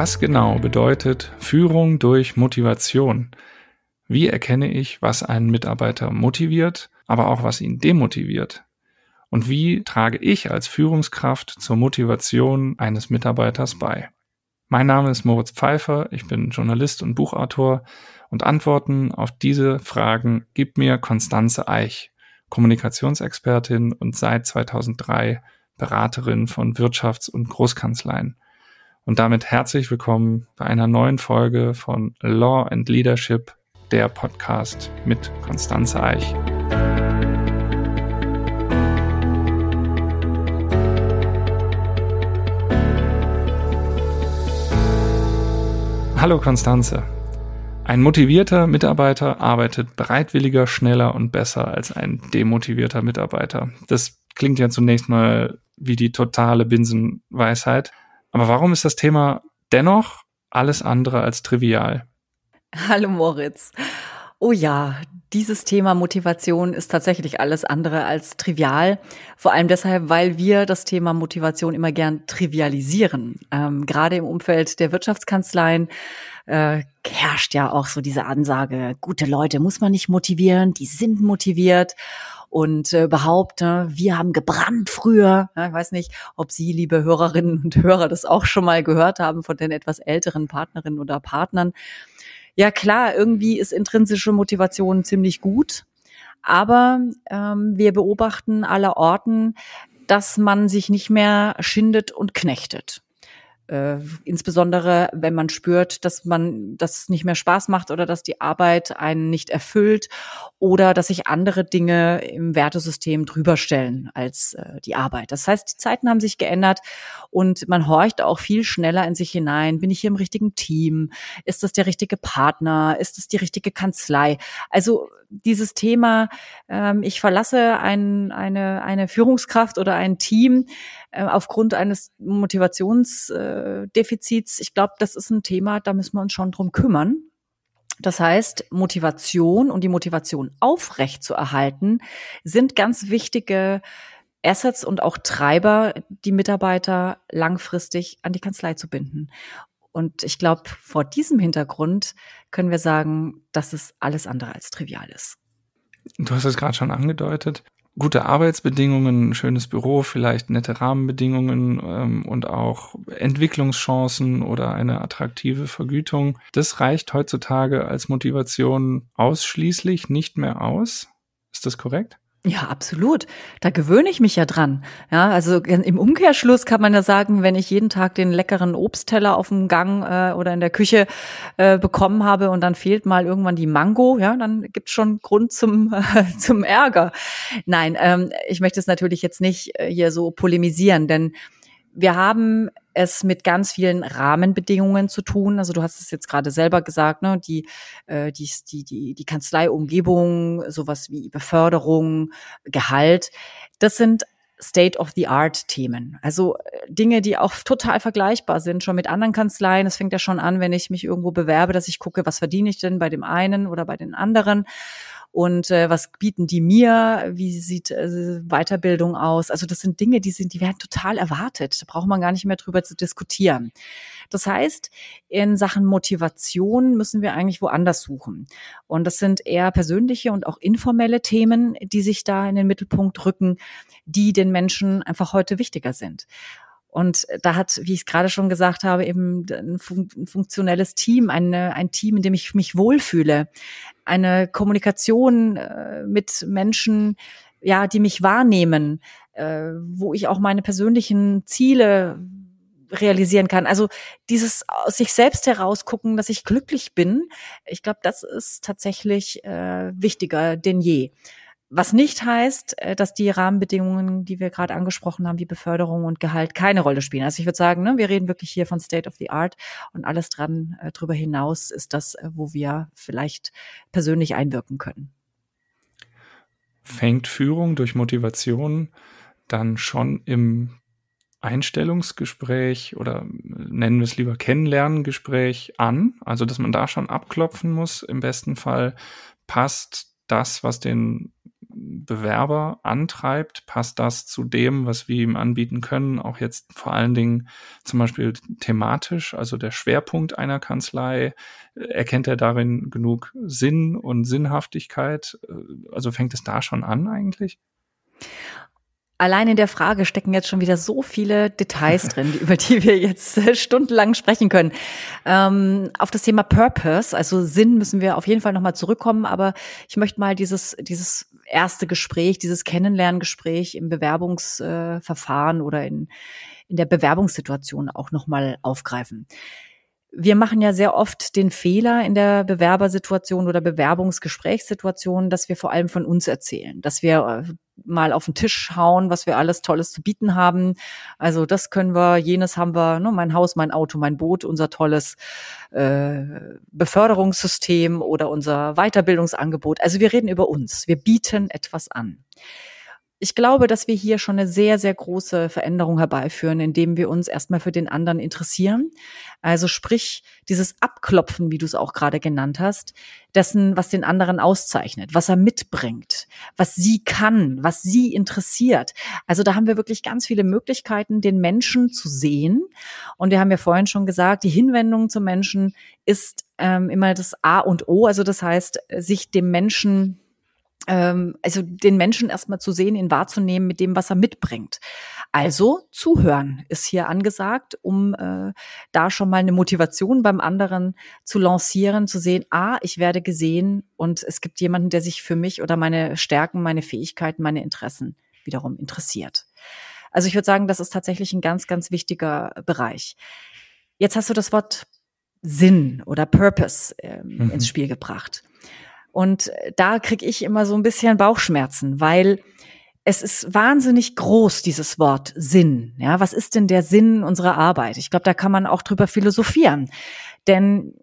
Was genau bedeutet Führung durch Motivation? Wie erkenne ich, was einen Mitarbeiter motiviert, aber auch was ihn demotiviert? Und wie trage ich als Führungskraft zur Motivation eines Mitarbeiters bei? Mein Name ist Moritz Pfeiffer, ich bin Journalist und Buchautor und Antworten auf diese Fragen gibt mir Konstanze Eich, Kommunikationsexpertin und seit 2003 Beraterin von Wirtschafts- und Großkanzleien. Und damit herzlich willkommen bei einer neuen Folge von Law and Leadership, der Podcast mit Konstanze Eich. Hallo Konstanze. Ein motivierter Mitarbeiter arbeitet bereitwilliger, schneller und besser als ein demotivierter Mitarbeiter. Das klingt ja zunächst mal wie die totale Binsenweisheit. Aber warum ist das Thema dennoch alles andere als trivial? Hallo Moritz. Oh ja, dieses Thema Motivation ist tatsächlich alles andere als trivial. Vor allem deshalb, weil wir das Thema Motivation immer gern trivialisieren. Ähm, gerade im Umfeld der Wirtschaftskanzleien äh, herrscht ja auch so diese Ansage, gute Leute muss man nicht motivieren, die sind motiviert und äh, behaupte, wir haben gebrannt früher. Ja, ich weiß nicht, ob Sie, liebe Hörerinnen und Hörer, das auch schon mal gehört haben von den etwas älteren Partnerinnen oder Partnern. Ja klar, irgendwie ist intrinsische Motivation ziemlich gut, aber ähm, wir beobachten aller Orten, dass man sich nicht mehr schindet und knechtet. Äh, insbesondere wenn man spürt, dass man das nicht mehr Spaß macht oder dass die Arbeit einen nicht erfüllt oder dass sich andere Dinge im Wertesystem drüber stellen als äh, die Arbeit. Das heißt, die Zeiten haben sich geändert und man horcht auch viel schneller in sich hinein. Bin ich hier im richtigen Team? Ist das der richtige Partner? Ist das die richtige Kanzlei? Also dieses Thema, ähm, ich verlasse ein, eine, eine Führungskraft oder ein Team, äh, aufgrund eines Motivationsdefizits. Ich glaube, das ist ein Thema, da müssen wir uns schon drum kümmern. Das heißt, Motivation und die Motivation aufrecht zu erhalten, sind ganz wichtige Assets und auch Treiber, die Mitarbeiter langfristig an die Kanzlei zu binden. Und ich glaube, vor diesem Hintergrund können wir sagen, dass es alles andere als trivial ist. Du hast es gerade schon angedeutet gute Arbeitsbedingungen, ein schönes Büro, vielleicht nette Rahmenbedingungen ähm, und auch Entwicklungschancen oder eine attraktive Vergütung. Das reicht heutzutage als Motivation ausschließlich nicht mehr aus. Ist das korrekt? Ja, absolut. Da gewöhne ich mich ja dran. Ja, also im Umkehrschluss kann man ja sagen, wenn ich jeden Tag den leckeren Obstteller auf dem Gang äh, oder in der Küche äh, bekommen habe und dann fehlt mal irgendwann die Mango, ja, dann gibt's schon Grund zum äh, zum Ärger. Nein, ähm, ich möchte es natürlich jetzt nicht äh, hier so polemisieren, denn wir haben es mit ganz vielen Rahmenbedingungen zu tun. Also du hast es jetzt gerade selber gesagt, ne? die, äh, die, die, die, die Kanzleiumgebung, sowas wie Beförderung, Gehalt. Das sind State-of-the-Art-Themen. Also äh, Dinge, die auch total vergleichbar sind, schon mit anderen Kanzleien. Es fängt ja schon an, wenn ich mich irgendwo bewerbe, dass ich gucke, was verdiene ich denn bei dem einen oder bei den anderen und äh, was bieten die mir, wie sieht äh, Weiterbildung aus. Also das sind Dinge, die sind, die werden total erwartet. Da braucht man gar nicht mehr drüber zu diskutieren. Das heißt, in Sachen Motivation müssen wir eigentlich woanders suchen. Und das sind eher persönliche und auch informelle Themen, die sich da in den Mittelpunkt rücken, die den Menschen einfach heute wichtiger sind. Und da hat, wie ich es gerade schon gesagt habe, eben ein, fun ein funktionelles Team, eine, ein Team, in dem ich mich wohlfühle, eine Kommunikation äh, mit Menschen, ja, die mich wahrnehmen, äh, wo ich auch meine persönlichen Ziele realisieren kann. Also dieses aus sich selbst herausgucken, dass ich glücklich bin, ich glaube, das ist tatsächlich äh, wichtiger denn je. Was nicht heißt, äh, dass die Rahmenbedingungen, die wir gerade angesprochen haben, wie Beförderung und Gehalt, keine Rolle spielen. Also ich würde sagen, ne, wir reden wirklich hier von State of the Art und alles dran äh, drüber hinaus ist das, äh, wo wir vielleicht persönlich einwirken können. Fängt Führung durch Motivation dann schon im Einstellungsgespräch oder nennen wir es lieber Kennenlerngespräch an? Also, dass man da schon abklopfen muss, im besten Fall passt das, was den Bewerber antreibt? Passt das zu dem, was wir ihm anbieten können? Auch jetzt vor allen Dingen zum Beispiel thematisch, also der Schwerpunkt einer Kanzlei. Erkennt er darin genug Sinn und Sinnhaftigkeit? Also fängt es da schon an eigentlich? Allein in der Frage stecken jetzt schon wieder so viele Details drin, über die wir jetzt äh, stundenlang sprechen können. Ähm, auf das Thema Purpose, also Sinn, müssen wir auf jeden Fall nochmal zurückkommen. Aber ich möchte mal dieses, dieses erste Gespräch, dieses Kennenlerngespräch im Bewerbungsverfahren oder in, in der Bewerbungssituation auch nochmal aufgreifen wir machen ja sehr oft den Fehler in der Bewerbersituation oder Bewerbungsgesprächssituation, dass wir vor allem von uns erzählen, dass wir äh, mal auf den Tisch hauen, was wir alles Tolles zu bieten haben. Also das können wir, jenes haben wir, ne, mein Haus, mein Auto, mein Boot, unser tolles äh, Beförderungssystem oder unser Weiterbildungsangebot. Also wir reden über uns, wir bieten etwas an ich glaube, dass wir hier schon eine sehr, sehr große Veränderung herbeiführen, indem wir uns erstmal für den anderen interessieren. Also sprich, dieses Abklopfen, wie du es auch gerade genannt hast, dessen, was den anderen auszeichnet, was er mitbringt, was sie kann, was sie interessiert. Also da haben wir wirklich ganz viele Möglichkeiten, den Menschen zu sehen. Und wir haben ja vorhin schon gesagt, die Hinwendung zum Menschen ist ähm, immer das A und O. Also das heißt, sich dem Menschen also den Menschen erstmal zu sehen, ihn wahrzunehmen mit dem, was er mitbringt. Also zuhören ist hier angesagt, um äh, da schon mal eine Motivation beim anderen zu lancieren, zu sehen, ah, ich werde gesehen und es gibt jemanden, der sich für mich oder meine Stärken, meine Fähigkeiten, meine Interessen wiederum interessiert. Also ich würde sagen, das ist tatsächlich ein ganz, ganz wichtiger Bereich. Jetzt hast du das Wort Sinn oder Purpose ähm, mhm. ins Spiel gebracht. Und da kriege ich immer so ein bisschen Bauchschmerzen, weil es ist wahnsinnig groß, dieses Wort Sinn. Ja, was ist denn der Sinn unserer Arbeit? Ich glaube, da kann man auch drüber philosophieren. Denn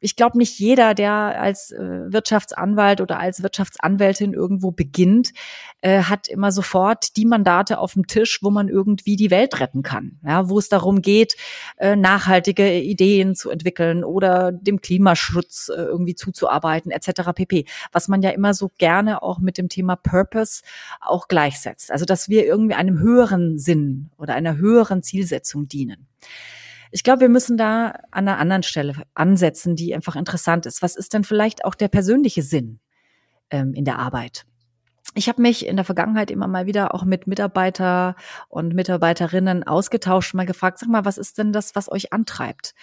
ich glaube, nicht jeder, der als äh, Wirtschaftsanwalt oder als Wirtschaftsanwältin irgendwo beginnt, äh, hat immer sofort die Mandate auf dem Tisch, wo man irgendwie die Welt retten kann. Ja, wo es darum geht, äh, nachhaltige Ideen zu entwickeln oder dem Klimaschutz äh, irgendwie zuzuarbeiten, etc. pp. Was man ja immer so gerne auch mit dem Thema Purpose auch gleichsetzt. Also, dass wir irgendwie einem höheren Sinn oder einer höheren Zielsetzung dienen. Ich glaube, wir müssen da an einer anderen Stelle ansetzen, die einfach interessant ist. Was ist denn vielleicht auch der persönliche Sinn ähm, in der Arbeit? Ich habe mich in der Vergangenheit immer mal wieder auch mit Mitarbeiter und Mitarbeiterinnen ausgetauscht, mal gefragt, sag mal, was ist denn das, was euch antreibt?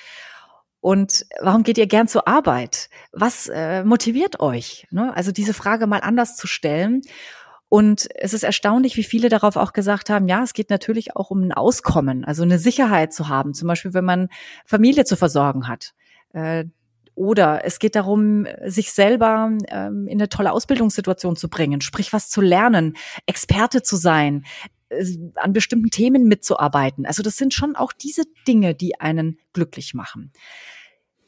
Und warum geht ihr gern zur Arbeit? Was äh, motiviert euch? Ne? Also diese Frage mal anders zu stellen und es ist erstaunlich, wie viele darauf auch gesagt haben, ja, es geht natürlich auch um ein Auskommen, also eine Sicherheit zu haben, zum Beispiel wenn man Familie zu versorgen hat. Äh, oder es geht darum, sich selber ähm, in eine tolle Ausbildungssituation zu bringen, sprich was zu lernen, Experte zu sein, äh, an bestimmten Themen mitzuarbeiten. Also das sind schon auch diese Dinge, die einen glücklich machen.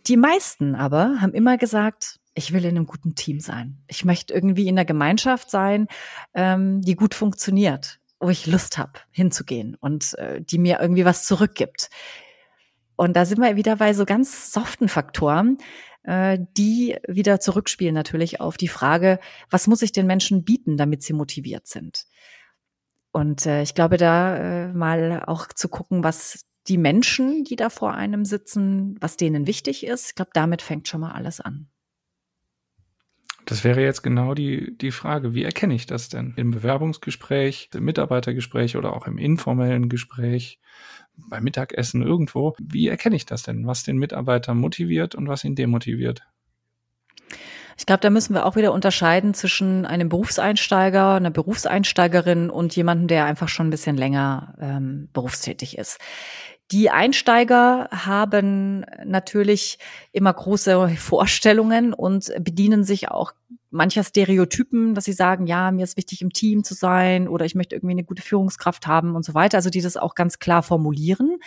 Die meisten aber haben immer gesagt, ich will in einem guten Team sein. Ich möchte irgendwie in einer Gemeinschaft sein, ähm, die gut funktioniert, wo ich Lust habe, hinzugehen und äh, die mir irgendwie was zurückgibt. Und da sind wir wieder bei so ganz soften Faktoren, äh, die wieder zurückspielen natürlich auf die Frage, was muss ich den Menschen bieten, damit sie motiviert sind? Und äh, ich glaube, da äh, mal auch zu gucken, was die Menschen, die da vor einem sitzen, was denen wichtig ist. Ich glaube, damit fängt schon mal alles an. Das wäre jetzt genau die, die Frage, wie erkenne ich das denn? Im Bewerbungsgespräch, im Mitarbeitergespräch oder auch im informellen Gespräch, beim Mittagessen irgendwo. Wie erkenne ich das denn, was den Mitarbeiter motiviert und was ihn demotiviert? Ich glaube, da müssen wir auch wieder unterscheiden zwischen einem Berufseinsteiger, einer Berufseinsteigerin und jemandem, der einfach schon ein bisschen länger ähm, berufstätig ist. Die Einsteiger haben natürlich immer große Vorstellungen und bedienen sich auch mancher Stereotypen, dass sie sagen, ja, mir ist wichtig, im Team zu sein oder ich möchte irgendwie eine gute Führungskraft haben und so weiter. Also die das auch ganz klar formulieren,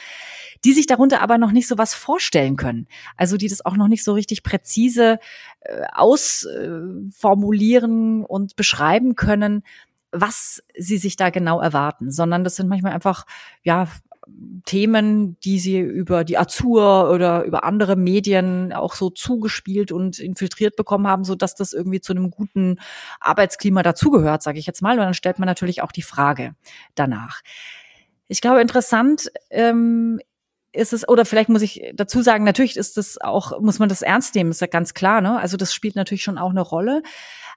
die sich darunter aber noch nicht so was vorstellen können. Also die das auch noch nicht so richtig präzise äh, ausformulieren äh, und beschreiben können, was sie sich da genau erwarten, sondern das sind manchmal einfach, ja, Themen, die sie über die Azur oder über andere Medien auch so zugespielt und infiltriert bekommen haben, so dass das irgendwie zu einem guten Arbeitsklima dazugehört, sage ich jetzt mal. Und dann stellt man natürlich auch die Frage danach. Ich glaube, interessant ähm, ist es, oder vielleicht muss ich dazu sagen, natürlich ist das auch, muss man das ernst nehmen, ist ja ganz klar, ne? Also das spielt natürlich schon auch eine Rolle,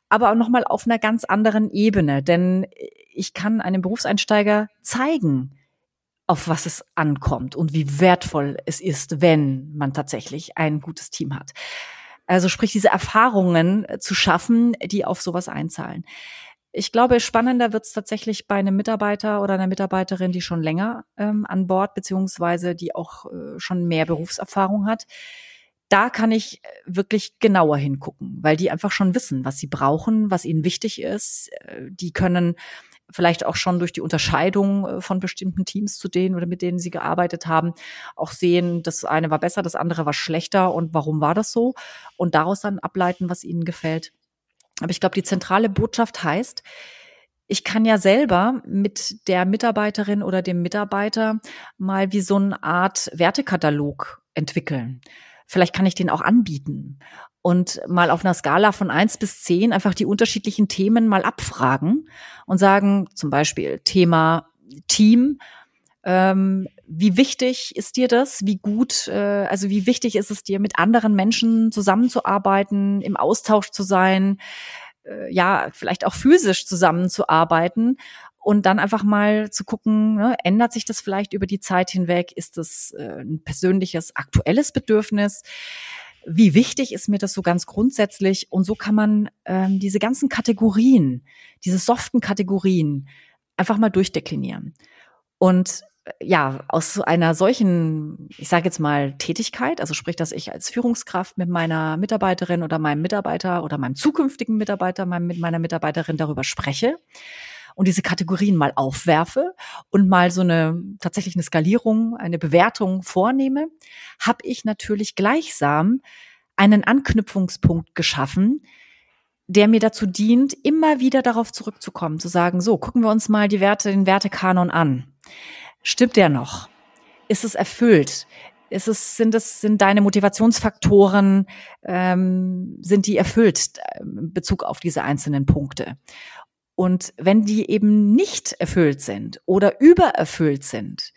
aber auch nochmal auf einer ganz anderen Ebene. Denn ich kann einem Berufseinsteiger zeigen, auf was es ankommt und wie wertvoll es ist, wenn man tatsächlich ein gutes Team hat. Also sprich, diese Erfahrungen zu schaffen, die auf sowas einzahlen. Ich glaube, spannender wird es tatsächlich bei einem Mitarbeiter oder einer Mitarbeiterin, die schon länger ähm, an Bord beziehungsweise die auch äh, schon mehr Berufserfahrung hat. Da kann ich äh, wirklich genauer hingucken, weil die einfach schon wissen, was sie brauchen, was ihnen wichtig ist. Äh, die können vielleicht auch schon durch die Unterscheidung äh, von bestimmten Teams zu denen oder mit denen sie gearbeitet haben, auch sehen, das eine war besser, das andere war schlechter und warum war das so? Und daraus dann ableiten, was ihnen gefällt. Aber ich glaube, die zentrale Botschaft heißt, ich kann ja selber mit der Mitarbeiterin oder dem Mitarbeiter mal wie so eine Art Wertekatalog entwickeln. Vielleicht kann ich den auch anbieten und mal auf einer Skala von eins bis zehn einfach die unterschiedlichen Themen mal abfragen und sagen, zum Beispiel Thema Team, ähm, wie wichtig ist dir das? Wie gut, äh, also wie wichtig ist es dir, mit anderen Menschen zusammenzuarbeiten, im Austausch zu sein, äh, ja, vielleicht auch physisch zusammenzuarbeiten und dann einfach mal zu gucken, ne, ändert sich das vielleicht über die Zeit hinweg? Ist das äh, ein persönliches, aktuelles Bedürfnis? Wie wichtig ist mir das so ganz grundsätzlich? Und so kann man ähm, diese ganzen Kategorien, diese soften Kategorien einfach mal durchdeklinieren. Und ja, aus einer solchen, ich sage jetzt mal, Tätigkeit, also sprich, dass ich als Führungskraft mit meiner Mitarbeiterin oder meinem Mitarbeiter oder meinem zukünftigen Mitarbeiter, mit meiner Mitarbeiterin darüber spreche und diese Kategorien mal aufwerfe und mal so eine tatsächlich eine Skalierung, eine Bewertung vornehme, habe ich natürlich gleichsam einen Anknüpfungspunkt geschaffen, der mir dazu dient, immer wieder darauf zurückzukommen, zu sagen, so, gucken wir uns mal die Werte, den Wertekanon an. Stimmt der noch? Ist es erfüllt? Ist es, sind es, sind deine Motivationsfaktoren, ähm, sind die erfüllt äh, in Bezug auf diese einzelnen Punkte? Und wenn die eben nicht erfüllt sind oder übererfüllt sind,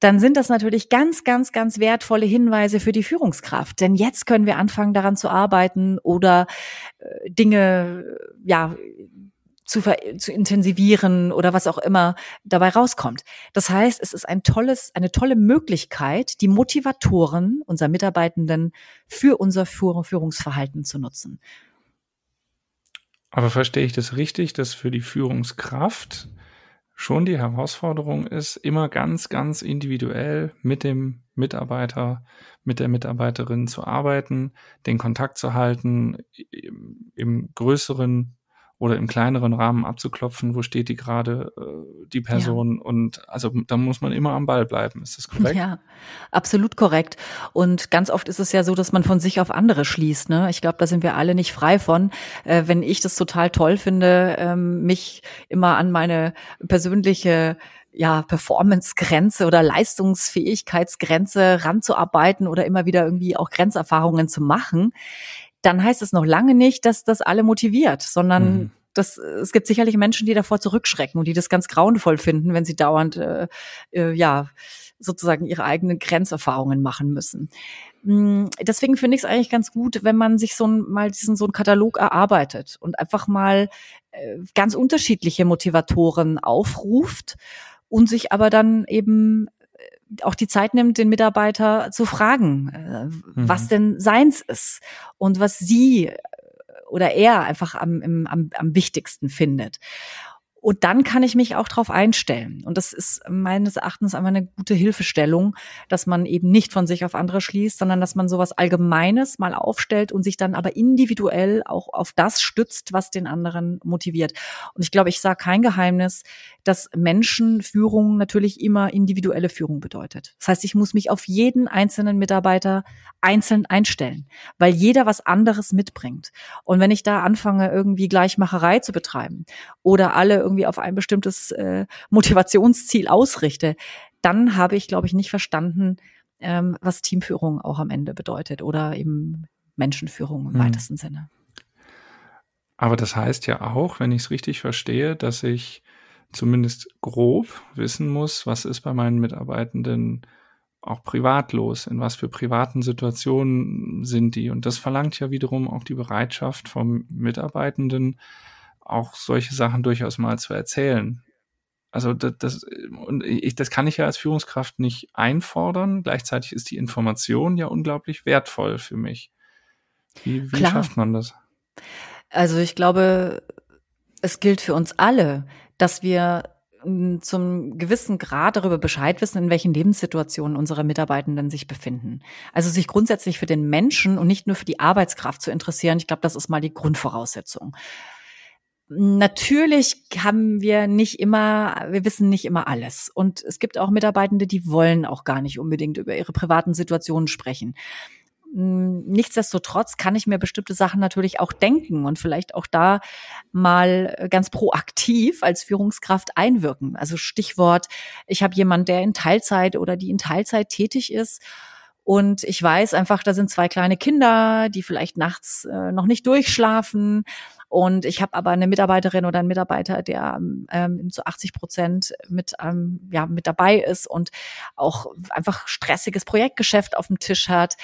dann sind das natürlich ganz, ganz, ganz wertvolle Hinweise für die Führungskraft. Denn jetzt können wir anfangen, daran zu arbeiten oder äh, Dinge, ja, zu, zu intensivieren oder was auch immer dabei rauskommt. Das heißt, es ist ein tolles, eine tolle Möglichkeit, die Motivatoren unserer Mitarbeitenden für unser Führungsverhalten zu nutzen. Aber verstehe ich das richtig, dass für die Führungskraft schon die Herausforderung ist, immer ganz, ganz individuell mit dem Mitarbeiter, mit der Mitarbeiterin zu arbeiten, den Kontakt zu halten, im, größeren oder im kleineren Rahmen abzuklopfen, wo steht die gerade, äh, die Person. Ja. Und also da muss man immer am Ball bleiben. Ist das korrekt? Ja, absolut korrekt. Und ganz oft ist es ja so, dass man von sich auf andere schließt. Ne? Ich glaube, da sind wir alle nicht frei von. Äh, wenn ich das total toll finde, ähm, mich immer an meine persönliche ja, Performance-Grenze oder Leistungsfähigkeitsgrenze ranzuarbeiten oder immer wieder irgendwie auch Grenzerfahrungen zu machen, dann heißt es noch lange nicht, dass das alle motiviert, sondern mhm. das, es gibt sicherlich Menschen, die davor zurückschrecken und die das ganz grauenvoll finden, wenn sie dauernd äh, äh, ja sozusagen ihre eigenen Grenzerfahrungen machen müssen. Hm, deswegen finde ich es eigentlich ganz gut, wenn man sich so ein, mal diesen so einen Katalog erarbeitet und einfach mal äh, ganz unterschiedliche Motivatoren aufruft und sich aber dann eben auch die Zeit nimmt, den Mitarbeiter zu fragen, äh, mhm. was denn seins ist und was sie oder er einfach am, am, am wichtigsten findet. Und dann kann ich mich auch darauf einstellen. Und das ist meines Erachtens einfach eine gute Hilfestellung, dass man eben nicht von sich auf andere schließt, sondern dass man sowas Allgemeines mal aufstellt und sich dann aber individuell auch auf das stützt, was den anderen motiviert. Und ich glaube, ich sage kein Geheimnis, dass Menschenführung natürlich immer individuelle Führung bedeutet. Das heißt, ich muss mich auf jeden einzelnen Mitarbeiter einzeln einstellen, weil jeder was anderes mitbringt. Und wenn ich da anfange, irgendwie Gleichmacherei zu betreiben oder alle irgendwie auf ein bestimmtes äh, Motivationsziel ausrichte, dann habe ich, glaube ich, nicht verstanden, ähm, was Teamführung auch am Ende bedeutet oder eben Menschenführung im mhm. weitesten Sinne. Aber das heißt ja auch, wenn ich es richtig verstehe, dass ich zumindest grob wissen muss, was ist bei meinen Mitarbeitenden auch privat los, in was für privaten Situationen sind die. Und das verlangt ja wiederum auch die Bereitschaft vom Mitarbeitenden, auch solche Sachen durchaus mal zu erzählen. Also das, das, und ich, das kann ich ja als Führungskraft nicht einfordern. Gleichzeitig ist die Information ja unglaublich wertvoll für mich. Wie, wie schafft man das? Also ich glaube, es gilt für uns alle, dass wir hm, zum gewissen Grad darüber Bescheid wissen, in welchen Lebenssituationen unsere Mitarbeitenden sich befinden. Also sich grundsätzlich für den Menschen und nicht nur für die Arbeitskraft zu interessieren, ich glaube, das ist mal die Grundvoraussetzung. Natürlich haben wir nicht immer, wir wissen nicht immer alles. Und es gibt auch Mitarbeitende, die wollen auch gar nicht unbedingt über ihre privaten Situationen sprechen. Hm, nichtsdestotrotz kann ich mir bestimmte Sachen natürlich auch denken und vielleicht auch da mal ganz proaktiv als Führungskraft einwirken. Also Stichwort, ich habe jemand, der in Teilzeit oder die in Teilzeit tätig ist und ich weiß einfach, da sind zwei kleine Kinder, die vielleicht nachts äh, noch nicht durchschlafen und ich habe aber eine Mitarbeiterin oder einen Mitarbeiter, der ähm, zu 80 Prozent mit, ähm, ja, mit dabei ist und auch einfach stressiges Projektgeschäft auf dem Tisch hat.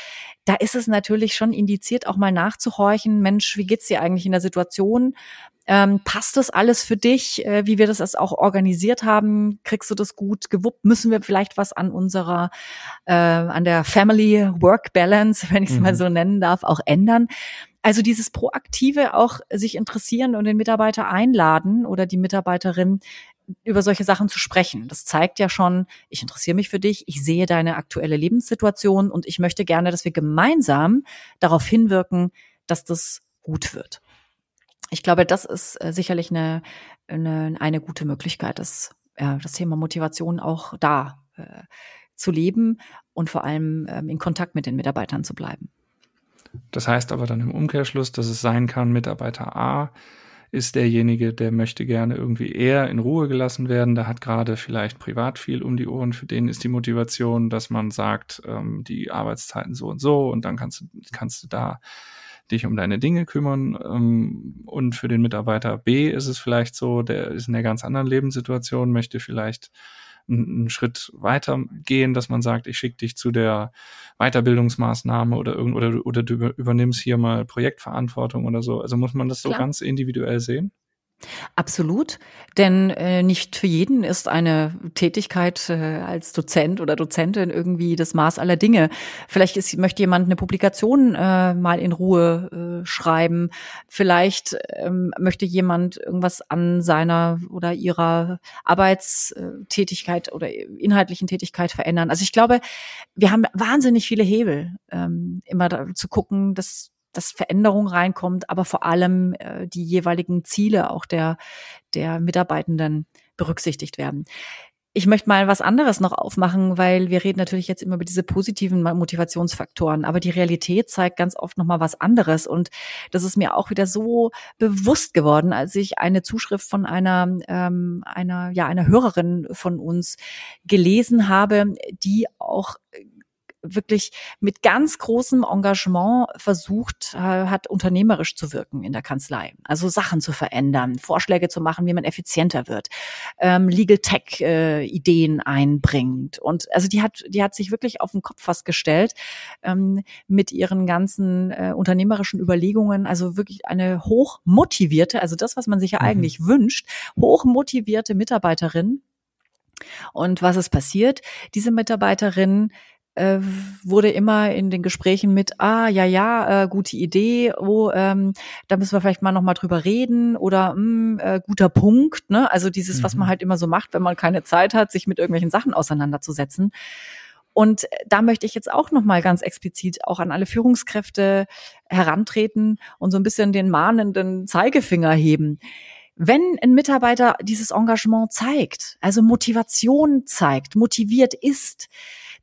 Da ist es natürlich schon indiziert, auch mal nachzuhorchen, Mensch, wie geht's dir eigentlich in der Situation? Ähm, passt das alles für dich, äh, wie wir das auch organisiert haben? Kriegst du das gut gewuppt? Müssen wir vielleicht was an unserer, äh, an der Family Work Balance, wenn ich es mhm. mal so nennen darf, auch ändern? Also dieses proaktive auch sich interessieren und den Mitarbeiter einladen oder die Mitarbeiterin über solche Sachen zu sprechen. Das zeigt ja schon, ich interessiere mich für dich, ich sehe deine aktuelle Lebenssituation und ich möchte gerne, dass wir gemeinsam darauf hinwirken, dass das gut wird. Ich glaube, das ist äh, sicherlich eine, eine, eine gute Möglichkeit, das, ja, das Thema Motivation auch da äh, zu leben und vor allem ähm, in Kontakt mit den Mitarbeitern zu bleiben. Das heißt aber dann im Umkehrschluss, dass es sein kann, Mitarbeiter A ist derjenige, der möchte gerne irgendwie eher in Ruhe gelassen werden. Der hat gerade vielleicht privat viel um die Ohren. Für den ist die Motivation, dass man sagt, ähm, die Arbeitszeiten so und so und dann kannst du, kannst du da dich um deine Dinge kümmern. Ähm, und für den Mitarbeiter B ist es vielleicht so, der ist in einer ganz anderen Lebenssituation, möchte vielleicht einen Schritt weiter gehen, dass man sagt, ich schicke dich zu der Weiterbildungsmaßnahme oder irgend oder, oder du übernimmst hier mal Projektverantwortung oder so. Also muss man das so Klar. ganz individuell sehen? Absolut, denn äh, nicht für jeden ist eine Tätigkeit äh, als Dozent oder Dozentin irgendwie das Maß aller Dinge. Vielleicht ist, möchte jemand eine Publikation äh, mal in Ruhe äh, schreiben. Vielleicht ähm, möchte jemand irgendwas an seiner oder ihrer Arbeitstätigkeit oder inhaltlichen Tätigkeit verändern. Also ich glaube, wir haben wahnsinnig viele Hebel, ähm, immer da, zu gucken, dass dass Veränderung reinkommt, aber vor allem äh, die jeweiligen Ziele auch der, der Mitarbeitenden berücksichtigt werden. Ich möchte mal was anderes noch aufmachen, weil wir reden natürlich jetzt immer über diese positiven Motivationsfaktoren, aber die Realität zeigt ganz oft noch mal was anderes und das ist mir auch wieder so bewusst geworden, als ich eine Zuschrift von einer ähm, einer ja einer Hörerin von uns gelesen habe, die auch wirklich mit ganz großem Engagement versucht äh, hat, unternehmerisch zu wirken in der Kanzlei. Also Sachen zu verändern, Vorschläge zu machen, wie man effizienter wird, ähm, Legal Tech äh, Ideen einbringt. Und also die hat, die hat sich wirklich auf den Kopf fast gestellt ähm, mit ihren ganzen äh, unternehmerischen Überlegungen. Also wirklich eine hochmotivierte, also das, was man sich ja mhm. eigentlich wünscht, hochmotivierte Mitarbeiterin. Und was ist passiert? Diese Mitarbeiterin äh, wurde immer in den Gesprächen mit, ah, ja, ja, äh, gute Idee, oh, ähm, da müssen wir vielleicht mal nochmal drüber reden oder mh, hm, äh, guter Punkt, ne? Also dieses, mhm. was man mhm. halt immer so macht, wenn man keine Zeit hat, sich mit irgendwelchen Sachen auseinanderzusetzen. Und da möchte ich jetzt auch nochmal ganz explizit auch an alle Führungskräfte herantreten und so ein bisschen den mahnenden Zeigefinger heben. Wenn ein Mitarbeiter dieses Engagement zeigt, also Motivation zeigt, motiviert ist,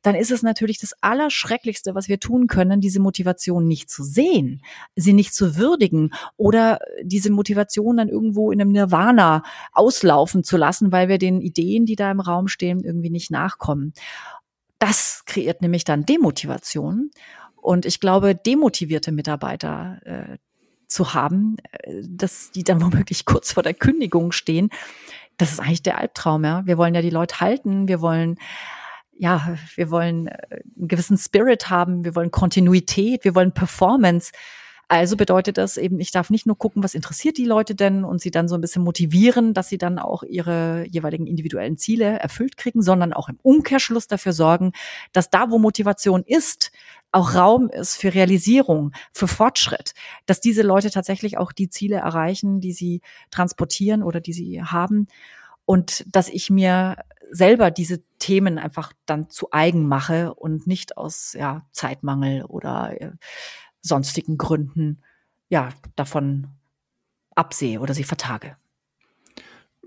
dann ist es natürlich das Allerschrecklichste, was wir tun können, diese Motivation nicht zu sehen, sie nicht zu würdigen oder diese Motivation dann irgendwo in einem Nirvana auslaufen zu lassen, weil wir den Ideen, die da im Raum stehen, irgendwie nicht nachkommen. Das kreiert nämlich dann Demotivation. Und ich glaube, demotivierte Mitarbeiter äh, zu haben, äh, dass die dann womöglich kurz vor der Kündigung stehen, das ist eigentlich der Albtraum, ja. Wir wollen ja die Leute halten, wir wollen ja, wir wollen äh, einen gewissen Spirit haben, wir wollen Kontinuität, wir wollen Performance. Also bedeutet das eben, ich darf nicht nur gucken, was interessiert die Leute denn und sie dann so ein bisschen motivieren, dass sie dann auch ihre jeweiligen individuellen Ziele erfüllt kriegen, sondern auch im Umkehrschluss dafür sorgen, dass da, wo Motivation ist, auch Raum ist für Realisierung, für Fortschritt, dass diese Leute tatsächlich auch die Ziele erreichen, die sie transportieren oder die sie haben und dass ich mir selber diese Themen einfach dann zu eigen mache und nicht aus ja, Zeitmangel oder äh, sonstigen Gründen ja davon absehe oder sie vertage.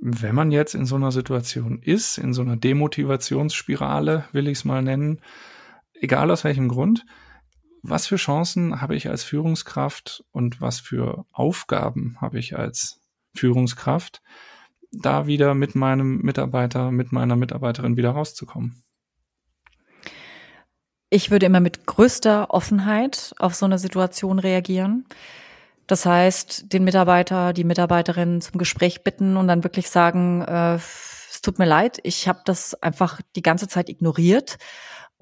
Wenn man jetzt in so einer Situation ist, in so einer Demotivationsspirale, will ich es mal nennen, egal aus welchem Grund, was für Chancen habe ich als Führungskraft und was für Aufgaben habe ich als Führungskraft, da wieder mit meinem Mitarbeiter, mit meiner Mitarbeiterin wieder rauszukommen? Ich würde immer mit größter Offenheit auf so eine Situation reagieren. Das heißt, den Mitarbeiter, die Mitarbeiterin zum Gespräch bitten und dann wirklich sagen, äh, es tut mir leid, ich habe das einfach die ganze Zeit ignoriert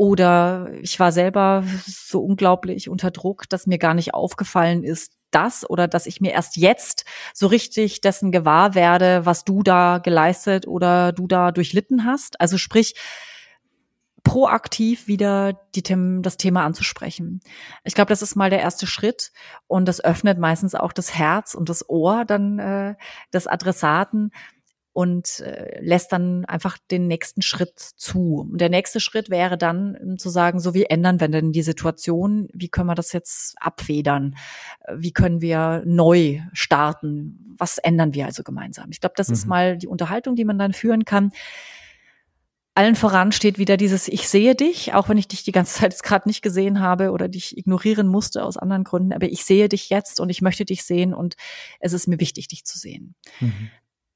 oder ich war selber so unglaublich unter Druck, dass mir gar nicht aufgefallen ist, das oder dass ich mir erst jetzt so richtig dessen gewahr werde, was du da geleistet oder du da durchlitten hast. Also sprich, proaktiv wieder die Themen, das Thema anzusprechen. Ich glaube, das ist mal der erste Schritt und das öffnet meistens auch das Herz und das Ohr dann äh, des Adressaten, und äh, lässt dann einfach den nächsten Schritt zu. Und der nächste Schritt wäre dann um, zu sagen, so wie ändern wir denn die Situation? Wie können wir das jetzt abfedern? Wie können wir neu starten? Was ändern wir also gemeinsam? Ich glaube, das mhm. ist mal die Unterhaltung, die man dann führen kann. Allen voran steht wieder dieses Ich sehe dich, auch wenn ich dich die ganze Zeit gerade nicht gesehen habe oder dich ignorieren musste aus anderen Gründen, aber ich sehe dich jetzt und ich möchte dich sehen und es ist mir wichtig, dich zu sehen. Mhm.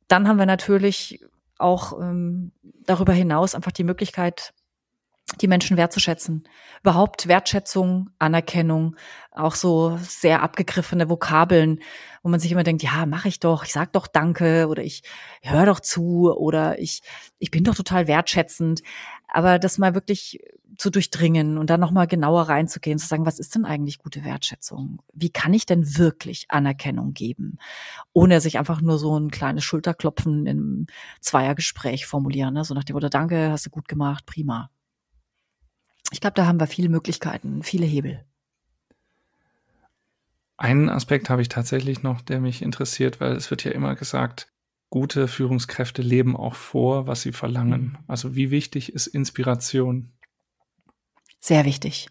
Dann haben wir natürlich auch ähm, darüber hinaus einfach die Möglichkeit, die Menschen wertzuschätzen. Überhaupt Wertschätzung, Anerkennung, auch so sehr abgegriffene Vokabeln, wo man sich immer denkt, ja, mache ich doch, ich sag doch Danke oder ich höre doch zu oder ich ich bin doch total wertschätzend, aber das mal wirklich zu durchdringen und dann noch mal genauer reinzugehen, zu sagen, was ist denn eigentlich gute Wertschätzung? Wie kann ich denn wirklich Anerkennung geben, ohne sich einfach nur so ein kleines Schulterklopfen im Zweiergespräch formulieren, ne? so nach dem Motto, danke, hast du gut gemacht, prima. Ich glaube, da haben wir viele Möglichkeiten, viele Hebel. Einen Aspekt habe ich tatsächlich noch, der mich interessiert, weil es wird ja immer gesagt, gute Führungskräfte leben auch vor, was sie verlangen. Also wie wichtig ist Inspiration? Sehr wichtig.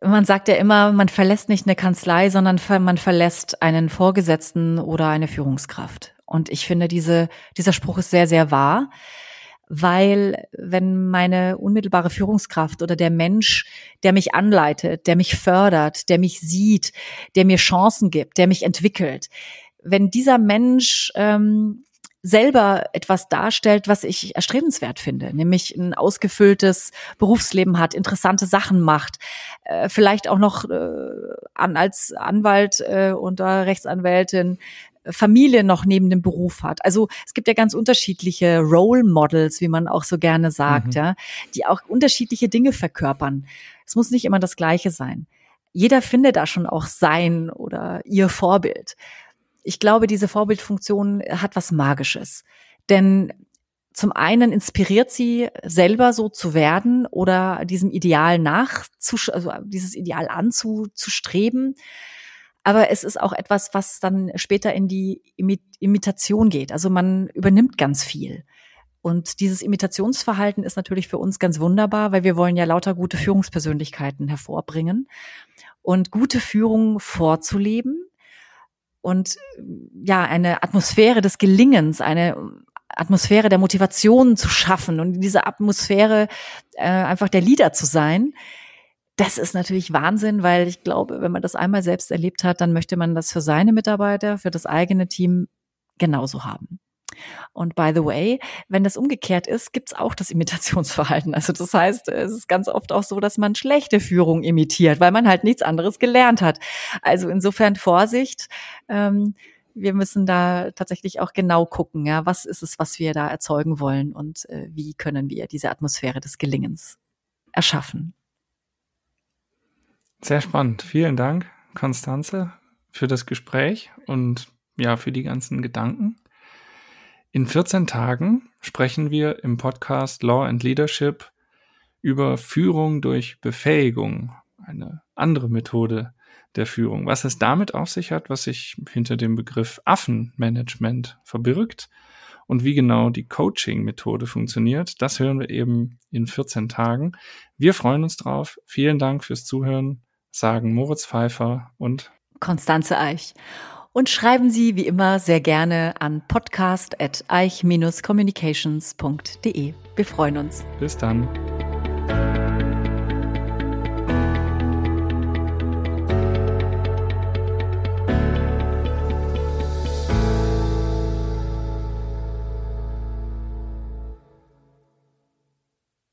Man sagt ja immer, man verlässt nicht eine Kanzlei, sondern man verlässt einen Vorgesetzten oder eine Führungskraft. Und ich finde, diese, dieser Spruch ist sehr, sehr wahr, weil wenn meine unmittelbare Führungskraft oder der Mensch, der mich anleitet, der mich fördert, der mich sieht, der mir Chancen gibt, der mich entwickelt, wenn dieser Mensch ähm, selber etwas darstellt, was ich erstrebenswert finde, nämlich ein ausgefülltes Berufsleben hat, interessante Sachen macht, äh, vielleicht auch noch äh, an, als Anwalt äh, oder Rechtsanwältin Familie noch neben dem Beruf hat. Also es gibt ja ganz unterschiedliche Role Models, wie man auch so gerne sagt, mhm. ja, die auch unterschiedliche Dinge verkörpern. Es muss nicht immer das Gleiche sein. Jeder findet da schon auch sein oder ihr Vorbild ich glaube, diese Vorbildfunktion hat was Magisches. Denn zum einen inspiriert sie selber so zu werden oder diesem Ideal nachzusch also dieses Ideal anzustreben. Aber es ist auch etwas, was dann später in die Imitation geht. Also man übernimmt ganz viel. Und dieses Imitationsverhalten ist natürlich für uns ganz wunderbar, weil wir wollen ja lauter gute Führungspersönlichkeiten hervorbringen. Und gute Führung vorzuleben, und ja, eine Atmosphäre des Gelingens, eine Atmosphäre der Motivation zu schaffen und in dieser Atmosphäre äh, einfach der Leader zu sein. Das ist natürlich Wahnsinn, weil ich glaube, wenn man das einmal selbst erlebt hat, dann möchte man das für seine Mitarbeiter, für das eigene Team genauso haben. Und by the way, wenn das umgekehrt ist, gibt's auch das Imitationsverhalten. Also das heißt, es ist ganz oft auch so, dass man schlechte Führung imitiert, weil man halt nichts anderes gelernt hat. Also insofern Vorsicht. Ähm, wir müssen da tatsächlich auch genau gucken, ja, was ist es, was wir da erzeugen wollen und äh, wie können wir diese Atmosphäre des Gelingens erschaffen. Sehr spannend. Vielen Dank, Konstanze, für das Gespräch und ja, für die ganzen Gedanken. In 14 Tagen sprechen wir im Podcast Law and Leadership über Führung durch Befähigung, eine andere Methode der Führung. Was es damit auf sich hat, was sich hinter dem Begriff Affenmanagement verbirgt und wie genau die Coaching-Methode funktioniert, das hören wir eben in 14 Tagen. Wir freuen uns drauf. Vielen Dank fürs Zuhören, sagen Moritz Pfeiffer und Konstanze Eich. Und schreiben Sie wie immer sehr gerne an podcast.eich-communications.de. Wir freuen uns. Bis dann.